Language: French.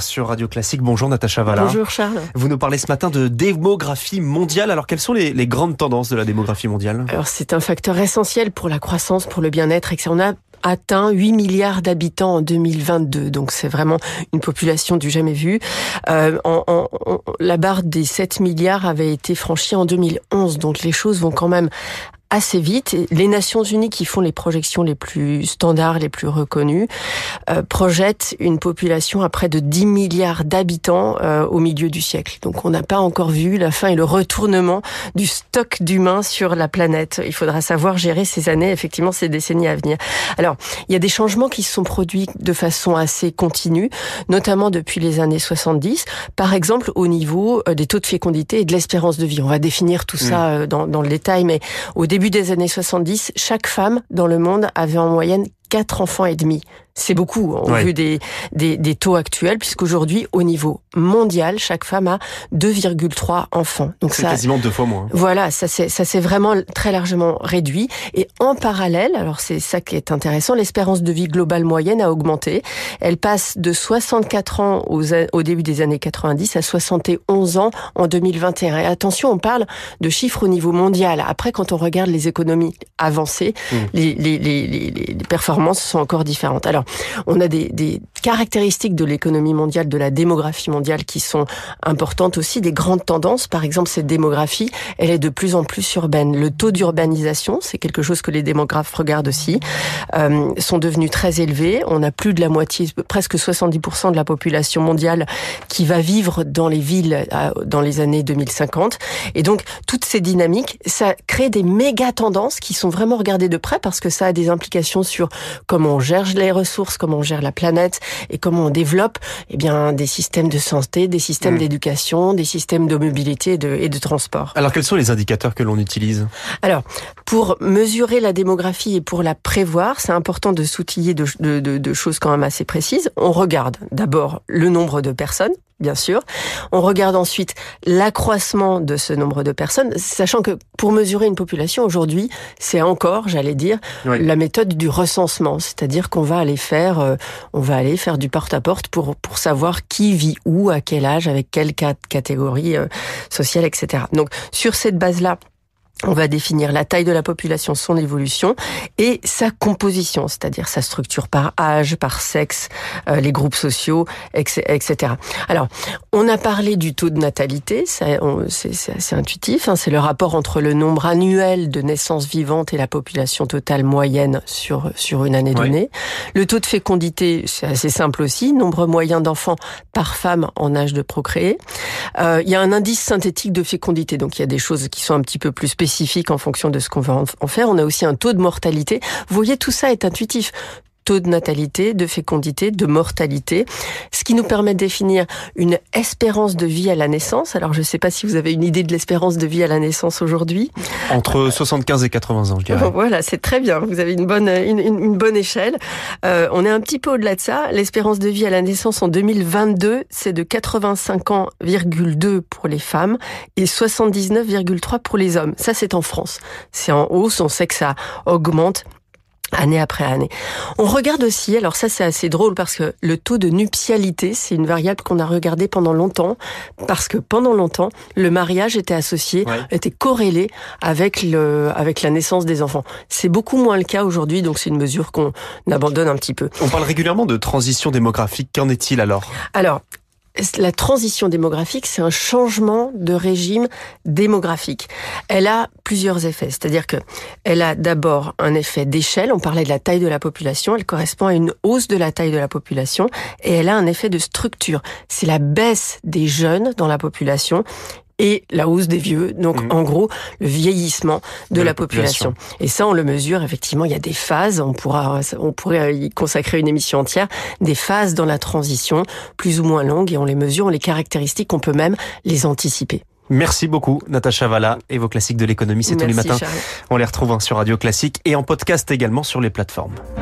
sur Radio Classique. Bonjour Natacha Valla. Bonjour Charles. Vous nous parlez ce matin de démographie mondiale. Alors quelles sont les, les grandes tendances de la démographie mondiale? Alors c'est un facteur essentiel pour la croissance, pour le bien-être, et que on a atteint 8 milliards d'habitants en 2022. Donc c'est vraiment une population du jamais vu. Euh, en, en, la barre des 7 milliards avait été franchie en 2011. Donc les choses vont quand même assez vite. Les Nations Unies, qui font les projections les plus standards, les plus reconnues, euh, projettent une population à près de 10 milliards d'habitants euh, au milieu du siècle. Donc on n'a pas encore vu la fin et le retournement du stock d'humains sur la planète. Il faudra savoir gérer ces années, effectivement, ces décennies à venir. Alors, il y a des changements qui se sont produits de façon assez continue, notamment depuis les années 70. Par exemple, au niveau euh, des taux de fécondité et de l'espérance de vie. On va définir tout ça mmh. euh, dans, dans le détail, mais au début début des années 70, chaque femme dans le monde avait en moyenne quatre enfants et demi. C'est beaucoup au vu des, des, des, taux actuels, puisqu'aujourd'hui, au niveau mondial, chaque femme a 2,3 enfants. Donc c'est quasiment deux fois moins. Voilà, ça s'est vraiment très largement réduit. Et en parallèle, alors c'est ça qui est intéressant, l'espérance de vie globale moyenne a augmenté. Elle passe de 64 ans aux, au début des années 90 à 71 ans en 2021. Et attention, on parle de chiffres au niveau mondial. Après, quand on regarde les économies avancées, mmh. les, les, les, les performances sont encore différentes. Alors, on a des, des caractéristiques de l'économie mondiale, de la démographie mondiale qui sont importantes aussi, des grandes tendances. Par exemple, cette démographie, elle est de plus en plus urbaine. Le taux d'urbanisation, c'est quelque chose que les démographes regardent aussi, euh, sont devenus très élevés. On a plus de la moitié, presque 70% de la population mondiale qui va vivre dans les villes euh, dans les années 2050. Et donc, toutes ces dynamiques, ça crée des méga tendances qui sont vraiment regardées de près parce que ça a des implications sur comment on gère les ressources, comment on gère la planète et comment on développe eh bien des systèmes de santé, des systèmes mmh. d'éducation, des systèmes de mobilité et de, et de transport. Alors quels sont les indicateurs que l'on utilise? Alors pour mesurer la démographie et pour la prévoir, c'est important de s'outiller de, de, de, de choses quand même assez précises. On regarde d'abord le nombre de personnes bien sûr. On regarde ensuite l'accroissement de ce nombre de personnes, sachant que pour mesurer une population aujourd'hui, c'est encore, j'allais dire, oui. la méthode du recensement, c'est-à-dire qu'on va aller faire, euh, on va aller faire du porte-à-porte pour pour savoir qui vit où, à quel âge, avec quelle catégorie euh, sociale, etc. Donc sur cette base-là, on va définir la taille de la population, son évolution et sa composition, c'est-à-dire sa structure par âge, par sexe, euh, les groupes sociaux, etc. Alors, on a parlé du taux de natalité, c'est assez intuitif, hein, c'est le rapport entre le nombre annuel de naissances vivantes et la population totale moyenne sur, sur une année donnée. Le taux de fécondité, c'est assez simple aussi, nombre moyen d'enfants par femme en âge de procréer. Euh, il y a un indice synthétique de fécondité, donc il y a des choses qui sont un petit peu plus spécifiques spécifique en fonction de ce qu'on veut en faire. On a aussi un taux de mortalité. Vous voyez, tout ça est intuitif taux de natalité, de fécondité, de mortalité, ce qui nous permet de définir une espérance de vie à la naissance. Alors je ne sais pas si vous avez une idée de l'espérance de vie à la naissance aujourd'hui. Entre 75 et 80 ans, je dirais. Voilà, c'est très bien. Vous avez une bonne, une, une bonne échelle. Euh, on est un petit peu au-delà de ça. L'espérance de vie à la naissance en 2022, c'est de 85 ans,2 pour les femmes et 79,3 pour les hommes. Ça, c'est en France. C'est en hausse. On sait que ça augmente année après année. On regarde aussi, alors ça c'est assez drôle parce que le taux de nuptialité, c'est une variable qu'on a regardée pendant longtemps, parce que pendant longtemps, le mariage était associé, ouais. était corrélé avec le, avec la naissance des enfants. C'est beaucoup moins le cas aujourd'hui, donc c'est une mesure qu'on abandonne un petit peu. On parle régulièrement de transition démographique. Qu'en est-il alors? Alors, la transition démographique, c'est un changement de régime démographique. Elle a plusieurs effets, c'est-à-dire que elle a d'abord un effet d'échelle. On parlait de la taille de la population, elle correspond à une hausse de la taille de la population, et elle a un effet de structure. C'est la baisse des jeunes dans la population et la hausse des vieux, donc mmh. en gros le vieillissement de, de la, la population. population. Et ça, on le mesure effectivement. Il y a des phases. On pourra, on pourrait y consacrer une émission entière. Des phases dans la transition, plus ou moins longues, et on les mesure, on les caractéristiques, on peut même les anticiper. Merci beaucoup, Natacha Valla. Et vos classiques de l'économie, c'est tous les matins. Charles. On les retrouve sur Radio Classique et en podcast également sur les plateformes.